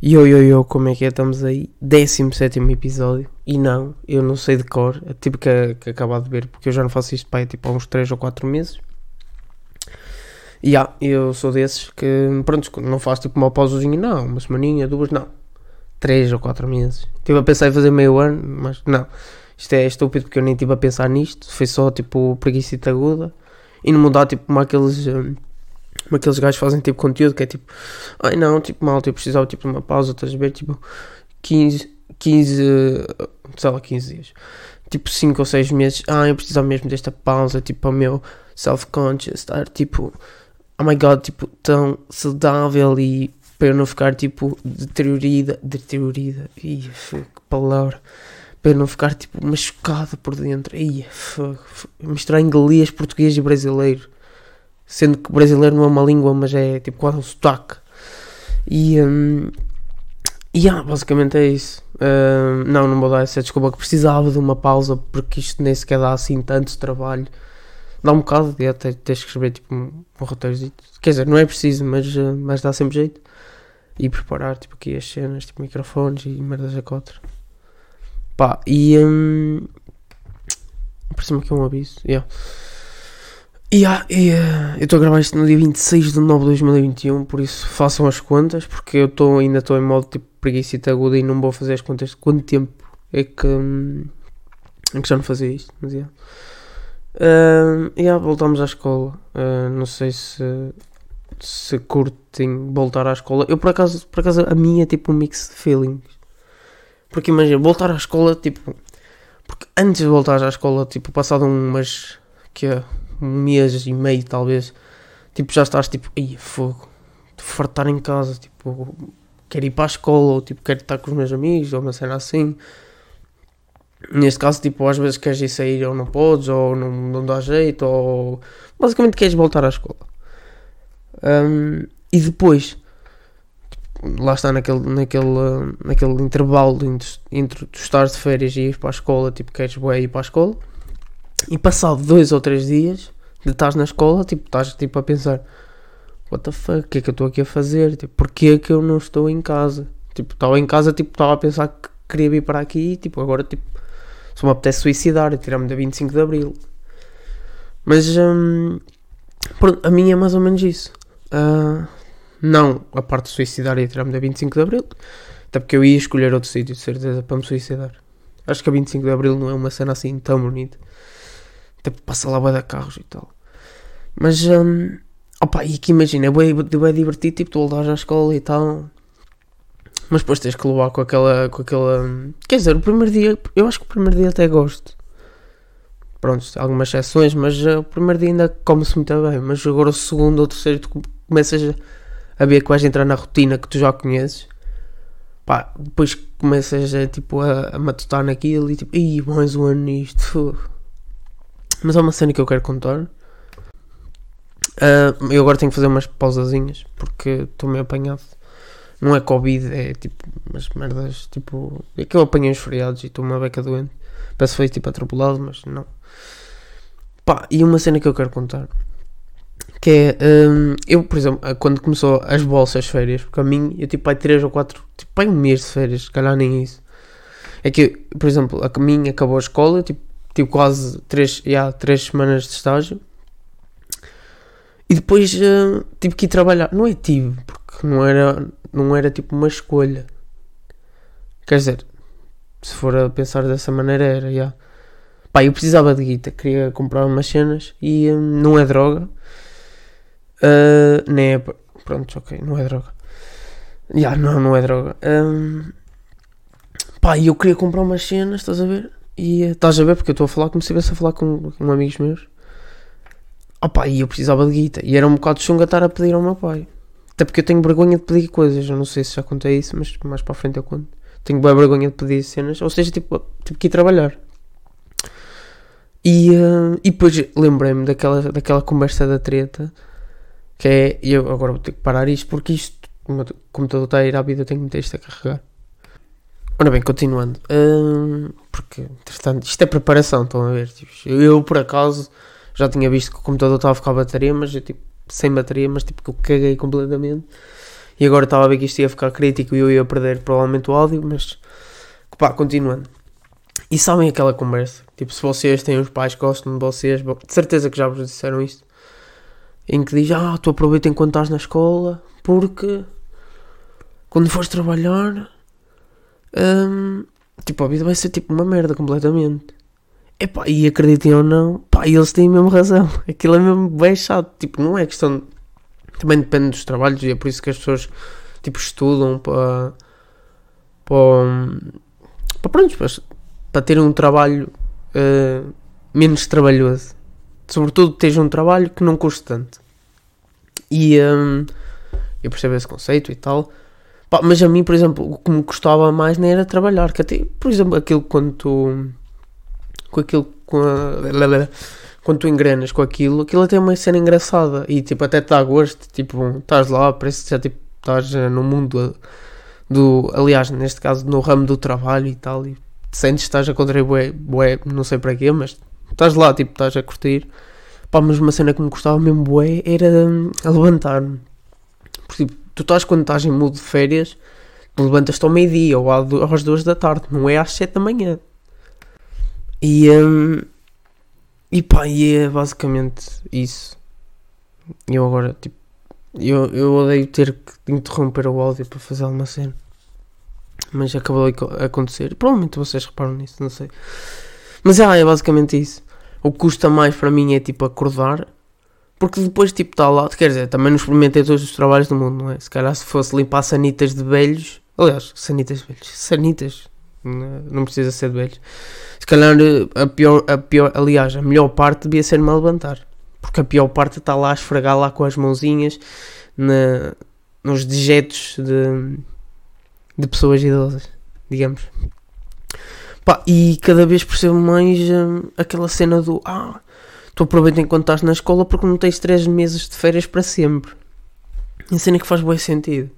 Yo, yo, yo, como é que é? Estamos aí, 17 episódio. E não, eu não sei de cor, é tipo que, que acabar de ver, porque eu já não faço isto para tipo, há uns 3 ou 4 meses. E ah, eu sou desses que, pronto, não faço tipo uma pausazinha, não, uma semaninha, duas, não. 3 ou 4 meses. Estive a pensar em fazer meio ano, mas não. Isto é estúpido porque eu nem estive a pensar nisto. Foi só tipo preguiça aguda. E não mudar tipo como aqueles. Hum, como aqueles gajos fazem tipo conteúdo que é tipo, ai não, tipo mal, eu precisava tipo de uma pausa, estás a ver? Tipo 15, 15, sei lá, 15 dias, tipo 5 ou 6 meses, ah, eu precisava mesmo desta pausa, tipo, o meu self-conscious, estar tipo, oh my god, tipo, tão saudável e para eu não ficar tipo deteriorida, deteriorida, ia, que palavra, para não ficar tipo machucada por dentro, ia, misturar inglês, português e brasileiro sendo que brasileiro não é uma língua, mas é tipo quase um sotaque. E, um, yeah, basicamente é isso. Uh, não, não vou dar essa desculpa que precisava de uma pausa porque isto nem sequer dá assim tanto trabalho. Dá um bocado de até teres que escrever tipo um, um roteiro. Quer dizer, não é preciso, mas, uh, mas dá sempre jeito. E preparar tipo aqui as cenas, tipo microfones e merdas a contra. Pá, e um, parece-me que é um aviso. Yeah. Yeah, yeah. Eu estou a gravar isto no dia 26 de nove de 2021, por isso façam as contas, porque eu tô, ainda estou em modo tipo preguiça aguda e não vou fazer as contas de quanto tempo é que, hum, é que já não fazia isto. Mas yeah. Uh, yeah, voltamos à escola. Uh, não sei se, se curtem voltar à escola. Eu por acaso, por acaso a minha é tipo um mix de feelings. Porque imagina, voltar à escola, tipo. Porque antes de voltar à escola, tipo, passado umas. que é um mês e meio talvez, tipo, já estás tipo, ai, fogo, de fartar em casa, tipo, quero ir para a escola, ou tipo, quero estar com os meus amigos, ou uma cena assim. Neste caso, tipo, às vezes queres ir sair ou não podes, ou não, não dá jeito, ou basicamente queres voltar à escola. Um, e depois, tipo, lá está naquele, naquele, naquele intervalo entre, entre tu estar de férias e ir para a escola, tipo, queres ir para a escola. E passado dois ou três dias de estás na escola, tipo, estás tipo a pensar What the fuck, o que é que eu estou aqui a fazer? Tipo, porquê é que eu não estou em casa? Tipo, estava em casa, tipo, estava a pensar que queria vir para aqui e tipo, agora tipo, só me apetece suicidar e tirar-me da 25 de Abril. Mas hum, pronto, a minha é mais ou menos isso. Uh, não a parte de suicidar e tirar-me da 25 de Abril, até porque eu ia escolher outro sítio de certeza para me suicidar. Acho que a 25 de Abril não é uma cena assim tão bonita. Tipo, passa lá da carros e tal. Mas, um, opa, e que imagina, é bem, bem divertido, tipo, tu voltares à escola e tal. Mas depois tens que levar com aquela, com aquela... Quer dizer, o primeiro dia, eu acho que o primeiro dia até gosto. Pronto, algumas exceções, mas uh, o primeiro dia ainda come-se muito bem. Mas agora o segundo ou terceiro tu começas a ver que vais entrar na rotina que tu já conheces. Pá, depois começas a, tipo, a, a matutar naquilo e tipo, ih, mais um ano nisto. Mas há uma cena que eu quero contar. Uh, eu agora tenho que fazer umas pausazinhas porque estou meio apanhado. Não é Covid, é tipo umas merdas. Tipo, é que eu apanhei os feriados e estou uma beca doente. Parece que foi tipo atropelado, mas não. Pá, e uma cena que eu quero contar. Que é, um, eu, por exemplo, quando começou as bolsas férias, porque a mim, eu tipo, pai 3 ou 4, tipo, pai um mês de férias, se calhar nem isso. É que, por exemplo, a mim acabou a escola, tipo, tive quase 3, yeah, três semanas de estágio. E depois uh, tive que ir trabalhar. Não é tive, porque não era, não era tipo uma escolha. Quer dizer, se for a pensar dessa maneira, era, yeah. Pá, eu precisava de guita, queria comprar umas cenas e um, não é droga. Uh, nem é. Pronto, ok, não é droga. Já, yeah, não, não é droga. Um, pá, eu queria comprar umas cenas, estás a ver? E estás a ver, porque eu estou a falar como se estivesse a falar com, com amigos meus. Opa, e eu precisava de guita. E era um bocado chunga estar a pedir ao meu pai. Até porque eu tenho vergonha de pedir coisas. Eu não sei se já contei isso, mas mais para a frente eu conto. Tenho bem vergonha de pedir cenas. Ou seja, tipo, tipo que ir trabalhar. E, uh, e depois lembrei-me daquela, daquela conversa da treta. Que é. E eu agora vou ter que parar isto porque isto, como o computador está a ir à vida, eu tenho que meter isto a carregar. Ora bem, continuando. Hum, porque, entretanto, isto é preparação, estão a ver? Tipo, eu, por acaso, já tinha visto que o computador estava a ficar a bateria, mas eu, tipo, sem bateria, mas tipo, que eu caguei completamente. E agora estava a ver que isto ia ficar crítico e eu ia perder provavelmente o áudio, mas pá, continuando. E sabem aquela conversa? Tipo, se vocês têm os pais que gostam de vocês, de certeza que já vos disseram isto. Em que diz, ah, tu aproveita enquanto estás na escola, porque quando fores trabalhar, hum, tipo, a vida vai ser tipo uma merda completamente. Epá, e acreditem ou não, pá, eles têm mesmo razão. Aquilo é mesmo bem chato. Tipo, não é questão. Também depende dos trabalhos e é por isso que as pessoas, tipo, estudam para. para. para pronto, para, ter um trabalho uh, menos trabalhoso. Sobretudo, teja um trabalho que não custe tanto. E um, eu percebo esse conceito e tal. Pá, mas a mim, por exemplo, o que me custava mais nem era trabalhar. Que até, por exemplo, aquilo quando tu. com aquilo. com a, quando tu engrenas com aquilo, aquilo até é uma cena engraçada e tipo, até te dá gosto. Tipo, estás lá, parece que já tipo, estás eh, no mundo do. aliás, neste caso, no ramo do trabalho e tal. E te sentes que estás a contribuir, não sei para quê, mas estás lá, tipo, estás a curtir. Pá, mas uma cena que me custava mesmo bué era hum, a levantar-me. Porque tipo, tu estás quando estás em modo de férias, levantas-te ao meio-dia ou às duas da tarde, não é às sete da manhã. E, um, e pá, e é basicamente isso. Eu agora, tipo, eu, eu odeio ter que interromper o áudio para fazer alguma cena. Mas acabou de acontecer. Provavelmente vocês reparam nisso, não sei. Mas ah, é basicamente isso. O que custa mais para mim é tipo acordar porque depois, tipo, está lá, quer dizer, também não experimentei todos os trabalhos do mundo, não é? Se calhar se fosse limpar sanitas de velhos, aliás, sanitas de velhos, sanitas, não precisa ser de velhos. Se calhar a pior, a pior, aliás, a melhor parte devia ser mal levantar. Porque a pior parte está lá a esfregar lá com as mãozinhas na, nos dejetos de, de pessoas idosas, digamos. Pá, e cada vez percebo mais hum, aquela cena do ah, tu aproveita enquanto estás na escola porque não tens 3 meses de férias para sempre. E a cena que faz bom sentido.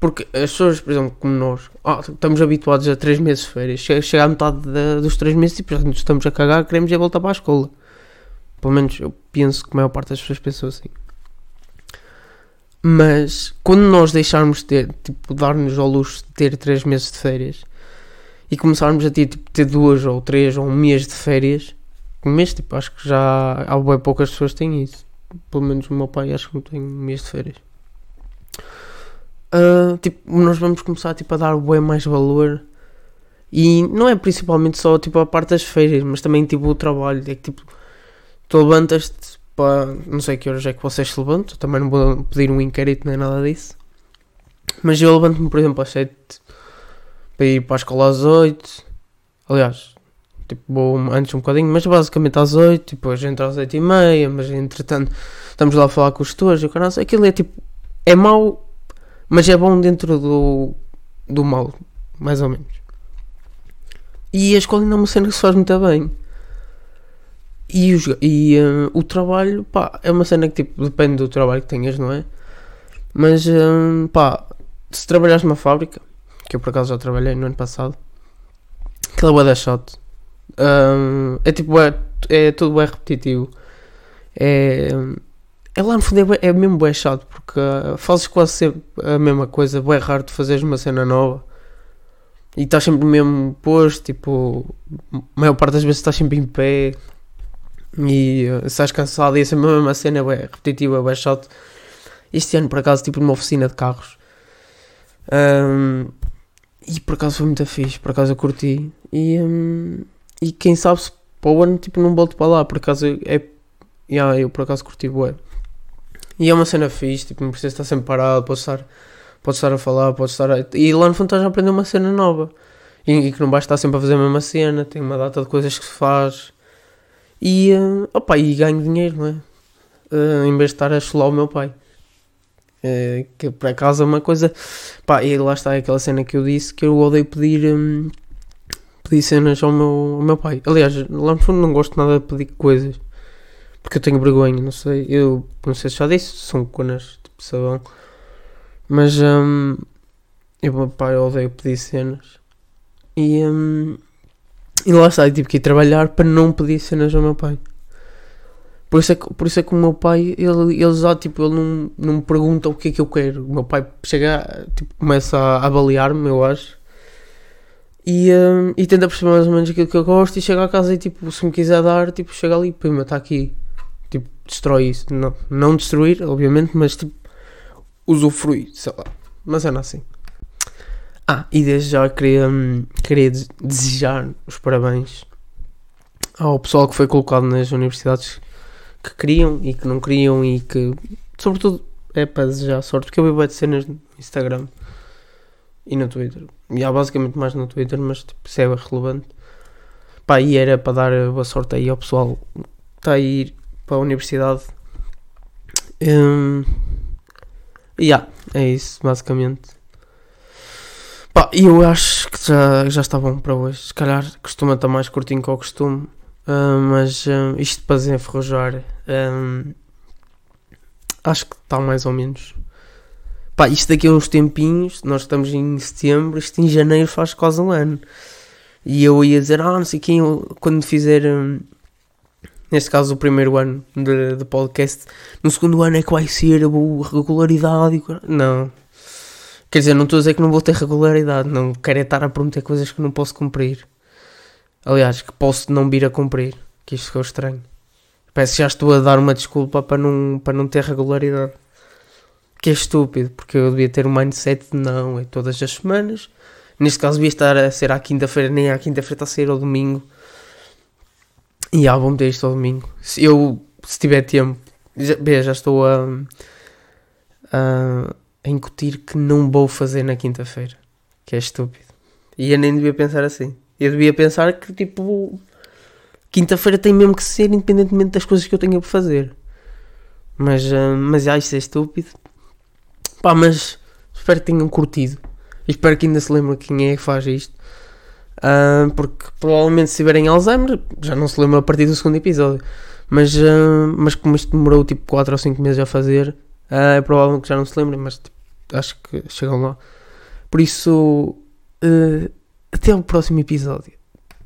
Porque as pessoas, por exemplo, como nós, ah, estamos habituados a 3 meses de férias. Chega, chega à metade de, dos 3 meses e tipo, estamos a cagar, queremos ir voltar para a escola. Pelo menos eu penso que a maior parte das pessoas pensam assim. Mas quando nós deixarmos de ter, tipo, dar-nos ao luxo de ter 3 meses de férias e começarmos a ter, tipo, ter duas ou três ou um mês de férias, mês, tipo, acho que já há bem poucas pessoas têm isso. Pelo menos o meu pai acho que não tem mês de férias. Uh, tipo, nós vamos começar tipo, a dar bem mais valor. E não é principalmente só tipo, a parte das férias, mas também tipo, o trabalho. É que tipo, tu levantas-te para. Não sei que horas é que vocês se levantam, também não vou pedir um inquérito nem nada disso. Mas eu levanto-me, por exemplo, às 7 para ir para a escola às 8. Aliás, tipo, antes um bocadinho, mas basicamente às 8, depois entra às 8 e meia, mas entretanto estamos lá a falar com os tutores e o canal, aquilo é tipo, é mau, mas é bom dentro do, do mal, mais ou menos. E a escola ainda é uma cena que se faz muito bem. E, os, e uh, o trabalho, pá, é uma cena que tipo, depende do trabalho que tenhas, não é? Mas, uh, pá, se trabalhares numa fábrica, que eu por acaso já trabalhei no ano passado, aquela é da shot, um, é tipo, é, é tudo bem repetitivo. É, é lá no fundo é, é mesmo bem chato porque uh, fazes quase sempre a mesma coisa, bem raro de fazeres uma cena nova e estás sempre mesmo posto, tipo, a maior parte das vezes estás sempre em pé e uh, estás cansado e essa mesma cena é bem repetitiva, é bem chato. Este ano por acaso, tipo, numa oficina de carros. Um, e por acaso foi muito fixe, por acaso eu curti. E, um, e quem sabe se para o ano tipo, não volto para lá, por acaso é. Yeah, eu por acaso curti bué. E é uma cena fixe, tipo, não precisa estar sempre parado, pode estar, pode estar a falar, pode estar a... E lá no fundo estás a aprender uma cena nova. E, e, que não basta estar sempre a fazer a mesma cena, tem uma data de coisas que se faz. E, uh, opa, e ganho dinheiro, não é? Uh, em vez de estar a chular o meu pai. Uh, que por acaso é uma coisa. Pá, e lá está aquela cena que eu disse que eu odeio pedir. Um, pedi cenas ao meu, ao meu pai. Aliás, lá no fundo não gosto nada de pedir coisas. Porque eu tenho vergonha, não sei. Eu não sei se já disse, são conas, tipo sabão. Mas um, eu, meu pai, odeio pedir cenas. E, um, e lá está, eu tive que ir trabalhar para não pedir cenas ao meu pai. Por isso é que, por isso é que o meu pai, ele, ele já, tipo, ele não, não me pergunta o que é que eu quero. O meu pai chega, tipo, começa a avaliar-me, eu acho. E, hum, e tenta perceber mais ou menos aquilo que eu gosto e chega a casa e, tipo, se me quiser dar, tipo, chega ali, pima, está aqui. Tipo, destrói isso. Não, não destruir, obviamente, mas, tipo, usufruir, sei lá. Mas é assim. Ah, e desde já queria, hum, queria desejar os parabéns ao pessoal que foi colocado nas universidades que queriam e que não queriam e que, sobretudo, é para desejar sorte, porque eu vi de cenas no Instagram e no Twitter. E há basicamente mais no Twitter, mas tipo, isso é relevante. Pá, e era para dar boa sorte aí ao pessoal que está a ir para a universidade. Um, e yeah, é isso, basicamente. Pá, eu acho que já, já está bom para hoje. Se calhar costuma estar mais curtinho que o costume. Uh, mas uh, isto para desenferrujar um, acho que está mais ou menos pá, isto daqui a uns tempinhos nós estamos em setembro, isto em janeiro faz quase um ano e eu ia dizer, ah não sei quem quando fizer um, neste caso o primeiro ano de, de, podcast no segundo ano é que vai ser a regularidade não quer dizer, não estou a dizer que não vou ter regularidade não quero é estar a prometer coisas que não posso cumprir Aliás, que posso não vir a cumprir. Que isto ficou estranho. Parece que já estou a dar uma desculpa para não, para não ter regularidade. Que é estúpido, porque eu devia ter um mindset de não, é todas as semanas. Neste caso devia estar a ser à quinta-feira, nem à quinta-feira está a ser ao domingo. E ah, vou meter isto ao domingo. Se eu, se tiver tempo, já, bem, já estou a, a, a incutir que não vou fazer na quinta-feira. Que é estúpido. E eu nem devia pensar assim. Eu devia pensar que, tipo, quinta-feira tem mesmo que ser, independentemente das coisas que eu tenha por fazer. Mas, uh, mas ah, isto é estúpido. Pá, mas espero que tenham curtido. Espero que ainda se lembrem quem é que faz isto. Uh, porque provavelmente se tiverem Alzheimer, já não se lembra a partir do segundo episódio. Mas, uh, mas como isto demorou tipo 4 ou 5 meses a fazer, uh, é provável que já não se lembrem, mas tipo, acho que chegam lá. Por isso, até ao próximo episódio.